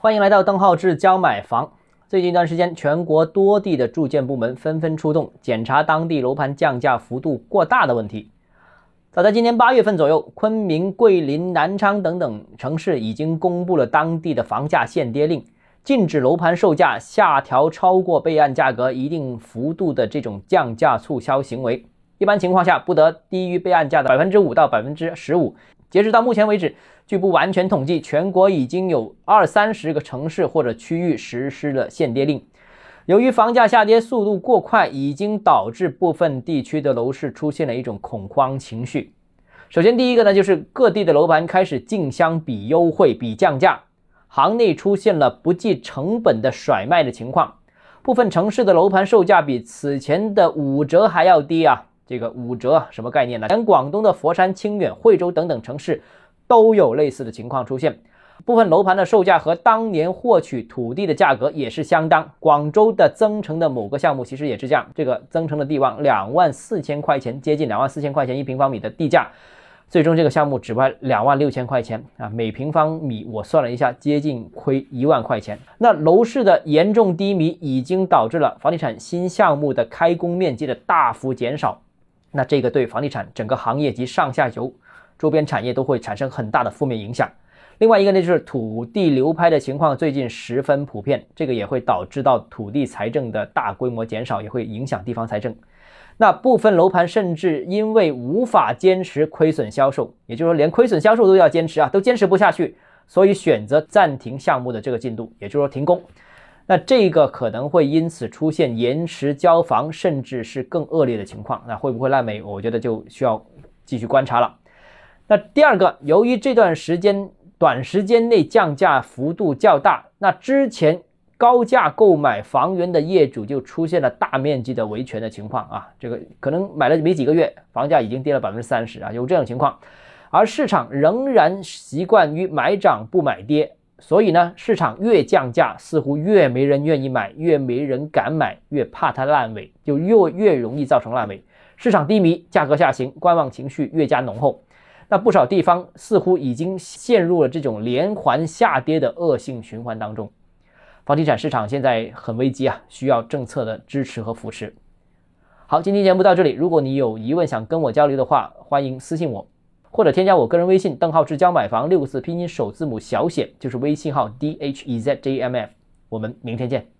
欢迎来到邓浩志教买房。最近一段时间，全国多地的住建部门纷纷出动，检查当地楼盘降价幅度过大的问题。早在今年八月份左右，昆明、桂林、南昌等等城市已经公布了当地的房价限跌令，禁止楼盘售价下调超过备案价格一定幅度的这种降价促销行为。一般情况下，不得低于备案价的百分之五到百分之十五。截止到目前为止，据不完全统计，全国已经有二三十个城市或者区域实施了限跌令。由于房价下跌速度过快，已经导致部分地区的楼市出现了一种恐慌情绪。首先，第一个呢，就是各地的楼盘开始竞相比优惠、比降价，行内出现了不计成本的甩卖的情况。部分城市的楼盘售价比此前的五折还要低啊！这个五折什么概念呢？连广东的佛山、清远、惠州等等城市都有类似的情况出现。部分楼盘的售价和当年获取土地的价格也是相当。广州的增城的某个项目其实也是这样，这个增城的地王两万四千块钱，接近两万四千块钱一平方米的地价，最终这个项目只卖两万六千块钱啊，每平方米我算了一下，接近亏一万块钱。那楼市的严重低迷已经导致了房地产新项目的开工面积的大幅减少。那这个对房地产整个行业及上下游周边产业都会产生很大的负面影响。另外一个呢，就是土地流拍的情况最近十分普遍，这个也会导致到土地财政的大规模减少，也会影响地方财政。那部分楼盘甚至因为无法坚持亏损销售，也就是说连亏损销售都要坚持啊，都坚持不下去，所以选择暂停项目的这个进度，也就是说停工。那这个可能会因此出现延迟交房，甚至是更恶劣的情况。那会不会烂尾？我觉得就需要继续观察了。那第二个，由于这段时间短时间内降价幅度较大，那之前高价购买房源的业主就出现了大面积的维权的情况啊。这个可能买了没几个月，房价已经跌了百分之三十啊，有这种情况。而市场仍然习惯于买涨不买跌。所以呢，市场越降价，似乎越没人愿意买，越没人敢买，越怕它烂尾，就越越容易造成烂尾。市场低迷，价格下行，观望情绪越加浓厚。那不少地方似乎已经陷入了这种连环下跌的恶性循环当中。房地产市场现在很危机啊，需要政策的支持和扶持。好，今天节目到这里，如果你有疑问想跟我交流的话，欢迎私信我。或者添加我个人微信邓浩志教买房六个字拼音首字母小写就是微信号 d h e z j m f，我们明天见。